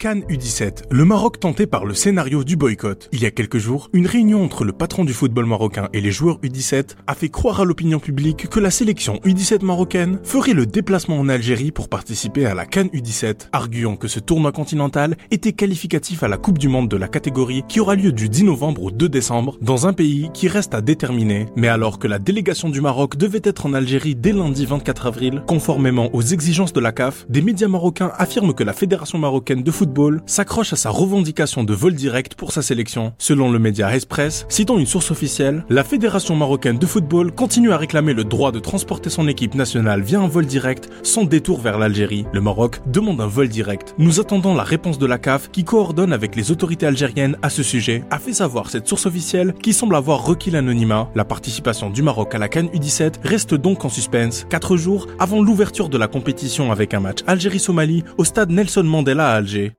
Cannes U17, le Maroc tenté par le scénario du boycott. Il y a quelques jours, une réunion entre le patron du football marocain et les joueurs U17 a fait croire à l'opinion publique que la sélection U17 marocaine ferait le déplacement en Algérie pour participer à la Cannes U17, arguant que ce tournoi continental était qualificatif à la Coupe du Monde de la catégorie qui aura lieu du 10 novembre au 2 décembre dans un pays qui reste à déterminer. Mais alors que la délégation du Maroc devait être en Algérie dès lundi 24 avril, conformément aux exigences de la CAF, des médias marocains affirment que la Fédération marocaine de football s'accroche à sa revendication de vol direct pour sa sélection. Selon le média Express, citant une source officielle, la Fédération marocaine de football continue à réclamer le droit de transporter son équipe nationale via un vol direct sans détour vers l'Algérie. Le Maroc demande un vol direct. Nous attendons la réponse de la CAF qui coordonne avec les autorités algériennes à ce sujet, a fait savoir cette source officielle qui semble avoir requis l'anonymat. La participation du Maroc à la Cannes U17 reste donc en suspense, quatre jours avant l'ouverture de la compétition avec un match Algérie-Somalie au stade Nelson Mandela à Alger.